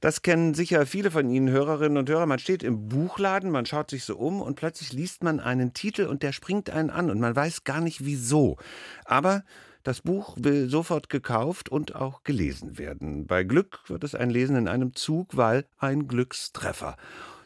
Das kennen sicher viele von Ihnen Hörerinnen und Hörer. Man steht im Buchladen, man schaut sich so um und plötzlich liest man einen Titel und der springt einen an und man weiß gar nicht wieso. Aber das Buch will sofort gekauft und auch gelesen werden. Bei Glück wird es ein Lesen in einem Zug, weil ein Glückstreffer.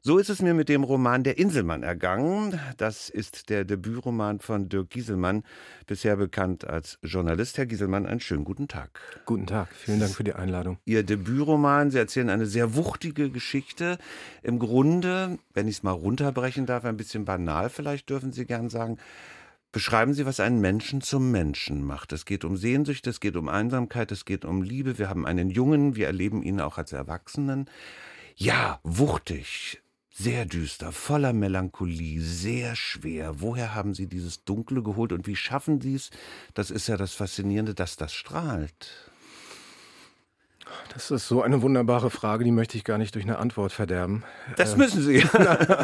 So ist es mir mit dem Roman Der Inselmann ergangen. Das ist der Debütroman von Dirk Gieselmann, bisher bekannt als Journalist. Herr Gieselmann, einen schönen guten Tag. Guten Tag, vielen Dank für die Einladung. Ihr Debütroman, Sie erzählen eine sehr wuchtige Geschichte. Im Grunde, wenn ich es mal runterbrechen darf, ein bisschen banal vielleicht, dürfen Sie gern sagen, Beschreiben Sie, was einen Menschen zum Menschen macht. Es geht um Sehnsucht, es geht um Einsamkeit, es geht um Liebe. Wir haben einen Jungen, wir erleben ihn auch als Erwachsenen. Ja, wuchtig, sehr düster, voller Melancholie, sehr schwer. Woher haben Sie dieses Dunkle geholt und wie schaffen Sie es? Das ist ja das Faszinierende, dass das strahlt. Das ist so eine wunderbare Frage, die möchte ich gar nicht durch eine Antwort verderben. Das ähm, müssen Sie.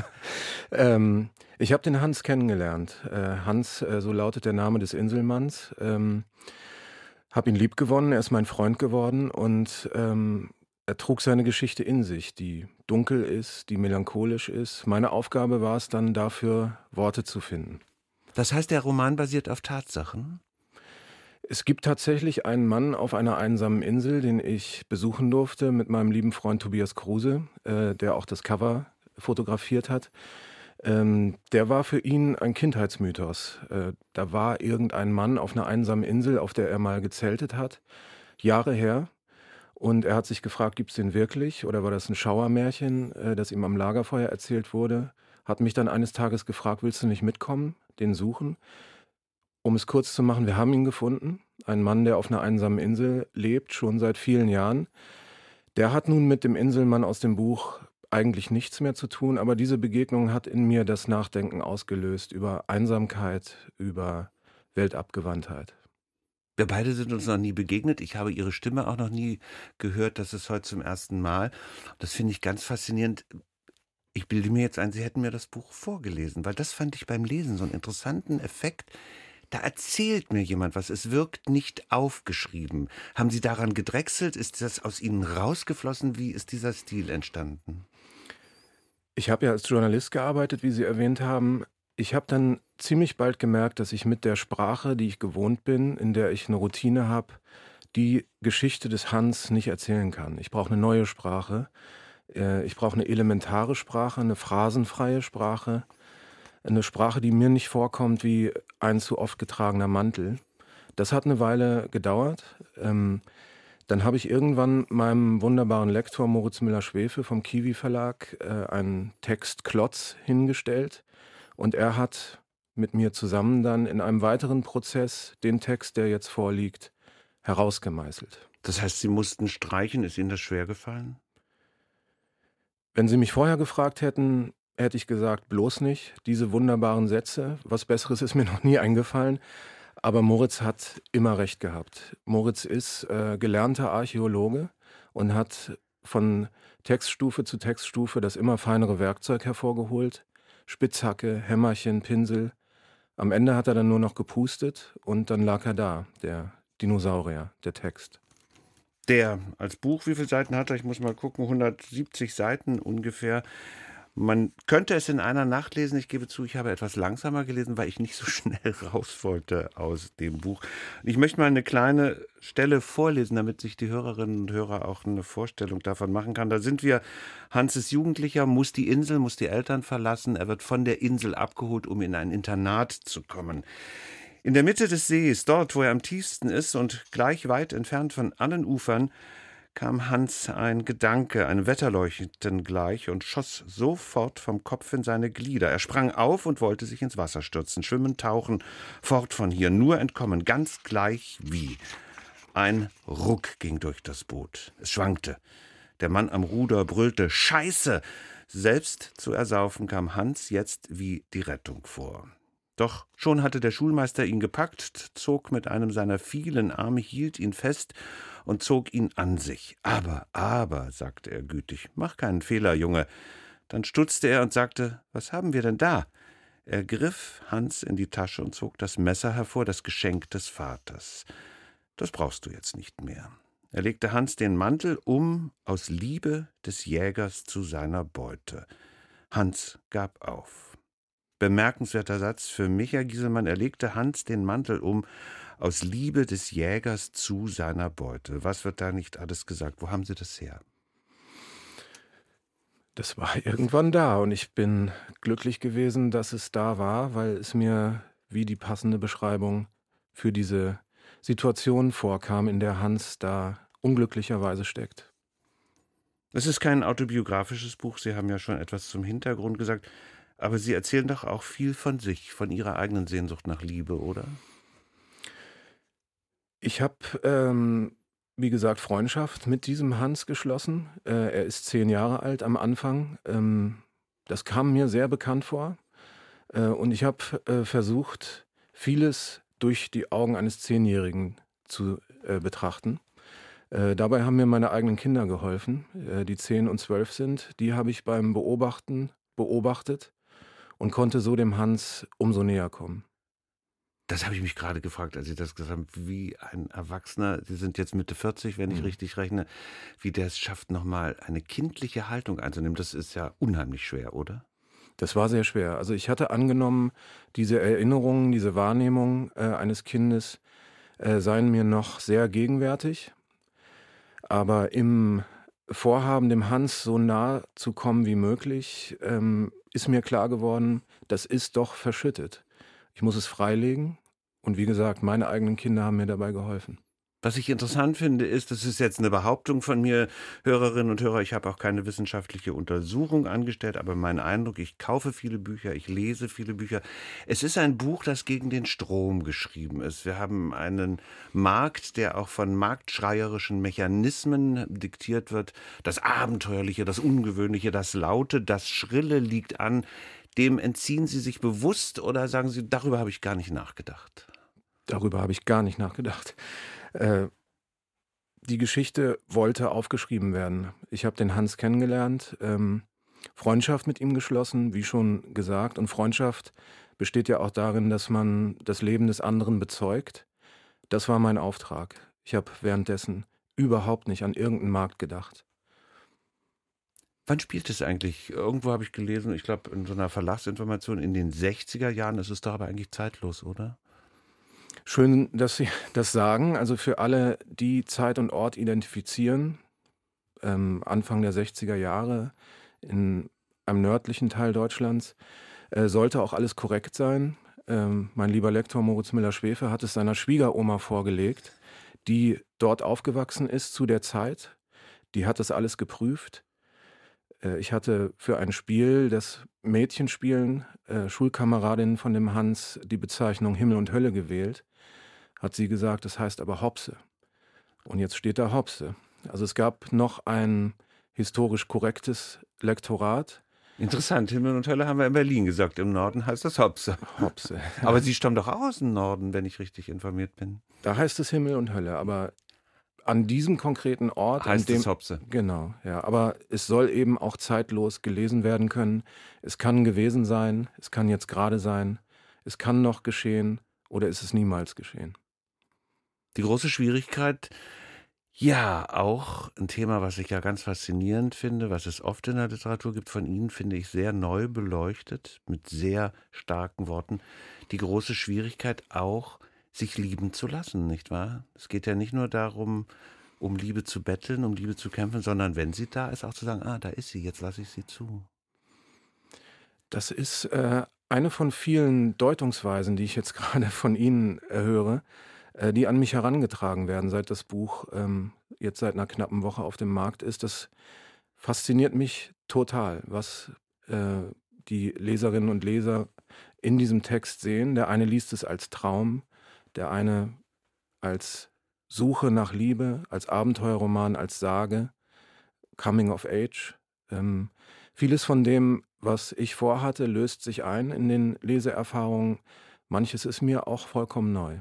ähm, ich habe den Hans kennengelernt. Äh, Hans, äh, so lautet der Name des Inselmanns. Ähm, habe ihn lieb gewonnen, er ist mein Freund geworden und ähm, er trug seine Geschichte in sich, die dunkel ist, die melancholisch ist. Meine Aufgabe war es dann dafür, Worte zu finden. Das heißt, der Roman basiert auf Tatsachen? Es gibt tatsächlich einen Mann auf einer einsamen Insel, den ich besuchen durfte mit meinem lieben Freund Tobias Kruse, äh, der auch das Cover fotografiert hat. Ähm, der war für ihn ein Kindheitsmythos. Äh, da war irgendein Mann auf einer einsamen Insel, auf der er mal gezeltet hat, Jahre her. Und er hat sich gefragt, gibt es den wirklich oder war das ein Schauermärchen, äh, das ihm am Lagerfeuer erzählt wurde? Hat mich dann eines Tages gefragt, willst du nicht mitkommen, den suchen? Um es kurz zu machen, wir haben ihn gefunden. Ein Mann, der auf einer einsamen Insel lebt, schon seit vielen Jahren. Der hat nun mit dem Inselmann aus dem Buch eigentlich nichts mehr zu tun, aber diese Begegnung hat in mir das Nachdenken ausgelöst über Einsamkeit, über Weltabgewandtheit. Wir beide sind uns noch nie begegnet. Ich habe Ihre Stimme auch noch nie gehört. Das ist heute zum ersten Mal. Das finde ich ganz faszinierend. Ich bilde mir jetzt ein, Sie hätten mir das Buch vorgelesen, weil das fand ich beim Lesen so einen interessanten Effekt. Da erzählt mir jemand was. Es wirkt nicht aufgeschrieben. Haben Sie daran gedrechselt? Ist das aus Ihnen rausgeflossen? Wie ist dieser Stil entstanden? Ich habe ja als Journalist gearbeitet, wie Sie erwähnt haben. Ich habe dann ziemlich bald gemerkt, dass ich mit der Sprache, die ich gewohnt bin, in der ich eine Routine habe, die Geschichte des Hans nicht erzählen kann. Ich brauche eine neue Sprache. Äh, ich brauche eine elementare Sprache, eine phrasenfreie Sprache, eine Sprache, die mir nicht vorkommt wie ein zu oft getragener Mantel. Das hat eine Weile gedauert. Ähm, dann habe ich irgendwann meinem wunderbaren Lektor Moritz Müller-Schwefe vom Kiwi Verlag äh, einen Textklotz hingestellt und er hat mit mir zusammen dann in einem weiteren Prozess den Text, der jetzt vorliegt, herausgemeißelt. Das heißt, Sie mussten streichen. Ist Ihnen das schwer gefallen? Wenn Sie mich vorher gefragt hätten, hätte ich gesagt, bloß nicht. Diese wunderbaren Sätze. Was Besseres ist mir noch nie eingefallen. Aber Moritz hat immer recht gehabt. Moritz ist äh, gelernter Archäologe und hat von Textstufe zu Textstufe das immer feinere Werkzeug hervorgeholt. Spitzhacke, Hämmerchen, Pinsel. Am Ende hat er dann nur noch gepustet und dann lag er da, der Dinosaurier, der Text. Der als Buch, wie viele Seiten hat er? Ich muss mal gucken, 170 Seiten ungefähr. Man könnte es in einer Nacht lesen. Ich gebe zu, ich habe etwas langsamer gelesen, weil ich nicht so schnell raus wollte aus dem Buch. Ich möchte mal eine kleine Stelle vorlesen, damit sich die Hörerinnen und Hörer auch eine Vorstellung davon machen kann. Da sind wir, Hans ist Jugendlicher, muss die Insel, muss die Eltern verlassen. Er wird von der Insel abgeholt, um in ein Internat zu kommen. In der Mitte des Sees, dort, wo er am tiefsten ist und gleich weit entfernt von allen Ufern, kam Hans ein Gedanke, ein Wetterleuchten gleich, und schoss sofort vom Kopf in seine Glieder. Er sprang auf und wollte sich ins Wasser stürzen, schwimmen, tauchen, fort von hier, nur entkommen, ganz gleich wie. Ein Ruck ging durch das Boot. Es schwankte. Der Mann am Ruder brüllte Scheiße. Selbst zu ersaufen kam Hans jetzt wie die Rettung vor. Doch schon hatte der Schulmeister ihn gepackt, zog mit einem seiner vielen Arme, hielt ihn fest und zog ihn an sich. Aber, aber, sagte er gütig, mach keinen Fehler, Junge. Dann stutzte er und sagte, was haben wir denn da? Er griff Hans in die Tasche und zog das Messer hervor, das Geschenk des Vaters. Das brauchst du jetzt nicht mehr. Er legte Hans den Mantel um aus Liebe des Jägers zu seiner Beute. Hans gab auf. Bemerkenswerter Satz für Micha Gieselmann. Er legte Hans den Mantel um aus Liebe des Jägers zu seiner Beute. Was wird da nicht alles gesagt? Wo haben Sie das her? Das war irgendwann da und ich bin glücklich gewesen, dass es da war, weil es mir wie die passende Beschreibung für diese Situation vorkam, in der Hans da unglücklicherweise steckt. Es ist kein autobiografisches Buch, Sie haben ja schon etwas zum Hintergrund gesagt, aber Sie erzählen doch auch viel von sich, von Ihrer eigenen Sehnsucht nach Liebe, oder? Ich habe ähm, wie gesagt, Freundschaft mit diesem Hans geschlossen. Äh, er ist zehn Jahre alt am Anfang. Ähm, das kam mir sehr bekannt vor. Äh, und ich habe äh, versucht, vieles durch die Augen eines Zehnjährigen zu äh, betrachten. Äh, dabei haben mir meine eigenen Kinder geholfen, äh, die zehn und zwölf sind. Die habe ich beim Beobachten beobachtet und konnte so dem Hans umso näher kommen. Das habe ich mich gerade gefragt, als Sie das gesagt haben, wie ein Erwachsener, Sie sind jetzt Mitte 40, wenn ich mhm. richtig rechne, wie der es schafft, nochmal eine kindliche Haltung einzunehmen. Das ist ja unheimlich schwer, oder? Das war sehr schwer. Also ich hatte angenommen, diese Erinnerungen, diese Wahrnehmung äh, eines Kindes äh, seien mir noch sehr gegenwärtig. Aber im Vorhaben, dem Hans so nah zu kommen wie möglich, ähm, ist mir klar geworden, das ist doch verschüttet. Ich muss es freilegen. Und wie gesagt, meine eigenen Kinder haben mir dabei geholfen. Was ich interessant finde, ist, das ist jetzt eine Behauptung von mir, Hörerinnen und Hörer, ich habe auch keine wissenschaftliche Untersuchung angestellt, aber mein Eindruck, ich kaufe viele Bücher, ich lese viele Bücher. Es ist ein Buch, das gegen den Strom geschrieben ist. Wir haben einen Markt, der auch von marktschreierischen Mechanismen diktiert wird. Das Abenteuerliche, das Ungewöhnliche, das Laute, das Schrille liegt an dem entziehen Sie sich bewusst oder sagen Sie, darüber habe ich gar nicht nachgedacht? Darüber habe ich gar nicht nachgedacht. Äh, die Geschichte wollte aufgeschrieben werden. Ich habe den Hans kennengelernt, ähm, Freundschaft mit ihm geschlossen, wie schon gesagt. Und Freundschaft besteht ja auch darin, dass man das Leben des anderen bezeugt. Das war mein Auftrag. Ich habe währenddessen überhaupt nicht an irgendeinen Markt gedacht. Wann spielt es eigentlich? Irgendwo habe ich gelesen, ich glaube in so einer Verlagsinformation, in den 60er Jahren ist es doch aber eigentlich zeitlos, oder? Schön, dass Sie das sagen. Also für alle, die Zeit und Ort identifizieren, ähm, Anfang der 60er Jahre in einem nördlichen Teil Deutschlands, äh, sollte auch alles korrekt sein. Ähm, mein lieber Lektor Moritz Müller-Schwefe hat es seiner Schwiegeroma vorgelegt, die dort aufgewachsen ist zu der Zeit. Die hat das alles geprüft äh, ich hatte für ein Spiel, das Mädchenspielen, äh, Schulkameradin von dem Hans die Bezeichnung Himmel und Hölle gewählt. Hat sie gesagt, das heißt aber Hopse. Und jetzt steht da Hopse. Also es gab noch ein historisch korrektes Lektorat. Interessant, Himmel und Hölle haben wir in Berlin gesagt. Im Norden heißt das Hopse. Hopse. aber Sie stammen doch auch aus dem Norden, wenn ich richtig informiert bin. Da heißt es Himmel und Hölle, aber an diesem konkreten Ort. Heißt dem, es Hopse. Genau, ja. Aber es soll eben auch zeitlos gelesen werden können. Es kann gewesen sein, es kann jetzt gerade sein, es kann noch geschehen oder ist es niemals geschehen. Die große Schwierigkeit, ja, auch ein Thema, was ich ja ganz faszinierend finde, was es oft in der Literatur gibt, von Ihnen finde ich sehr neu beleuchtet, mit sehr starken Worten. Die große Schwierigkeit auch, sich lieben zu lassen, nicht wahr? Es geht ja nicht nur darum, um Liebe zu betteln, um Liebe zu kämpfen, sondern wenn sie da ist, auch zu sagen, ah, da ist sie, jetzt lasse ich sie zu. Das ist äh, eine von vielen Deutungsweisen, die ich jetzt gerade von Ihnen äh, höre, äh, die an mich herangetragen werden, seit das Buch ähm, jetzt seit einer knappen Woche auf dem Markt ist. Das fasziniert mich total, was äh, die Leserinnen und Leser in diesem Text sehen. Der eine liest es als Traum, der eine als Suche nach Liebe, als Abenteuerroman, als Sage, Coming of Age. Ähm, vieles von dem, was ich vorhatte, löst sich ein in den Leseerfahrungen. Manches ist mir auch vollkommen neu.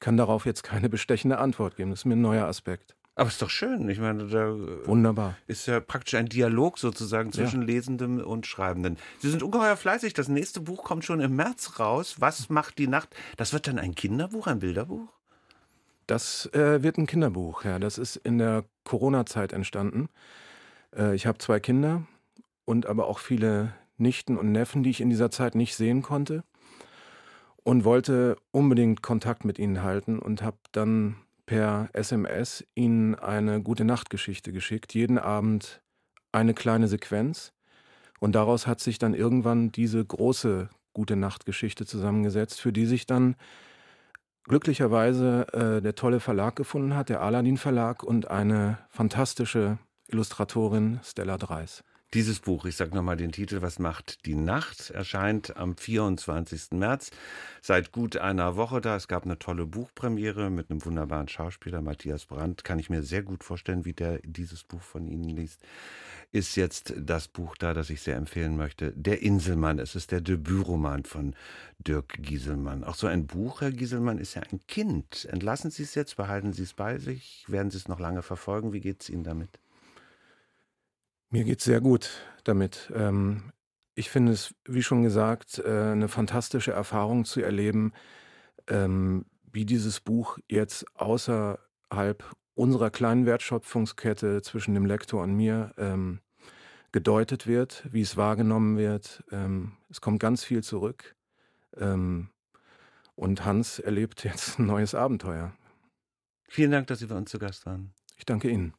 Ich kann darauf jetzt keine bestechende Antwort geben. Das ist mir ein neuer Aspekt. Aber ist doch schön. Ich meine, da Wunderbar. ist ja praktisch ein Dialog sozusagen zwischen ja. Lesendem und Schreibenden. Sie sind ungeheuer fleißig. Das nächste Buch kommt schon im März raus. Was macht die Nacht? Das wird dann ein Kinderbuch, ein Bilderbuch? Das äh, wird ein Kinderbuch, ja. Das ist in der Corona-Zeit entstanden. Äh, ich habe zwei Kinder und aber auch viele Nichten und Neffen, die ich in dieser Zeit nicht sehen konnte und wollte unbedingt Kontakt mit ihnen halten und habe dann per SMS ihnen eine gute Nachtgeschichte geschickt, jeden Abend eine kleine Sequenz und daraus hat sich dann irgendwann diese große gute Nachtgeschichte zusammengesetzt, für die sich dann glücklicherweise äh, der tolle Verlag gefunden hat, der Aladdin Verlag und eine fantastische Illustratorin Stella Dreis. Dieses Buch, ich sage nochmal den Titel, Was macht die Nacht, erscheint am 24. März. Seit gut einer Woche da. Es gab eine tolle Buchpremiere mit einem wunderbaren Schauspieler, Matthias Brandt. Kann ich mir sehr gut vorstellen, wie der dieses Buch von Ihnen liest. Ist jetzt das Buch da, das ich sehr empfehlen möchte. Der Inselmann. Es ist der Debütroman von Dirk Gieselmann. Auch so ein Buch, Herr Gieselmann, ist ja ein Kind. Entlassen Sie es jetzt, behalten Sie es bei sich? Werden Sie es noch lange verfolgen? Wie geht es Ihnen damit? Mir geht's sehr gut damit. Ähm, ich finde es, wie schon gesagt, äh, eine fantastische Erfahrung zu erleben, ähm, wie dieses Buch jetzt außerhalb unserer kleinen Wertschöpfungskette zwischen dem Lektor und mir ähm, gedeutet wird, wie es wahrgenommen wird. Ähm, es kommt ganz viel zurück. Ähm, und Hans erlebt jetzt ein neues Abenteuer. Vielen Dank, dass Sie bei uns zu Gast waren. Ich danke Ihnen.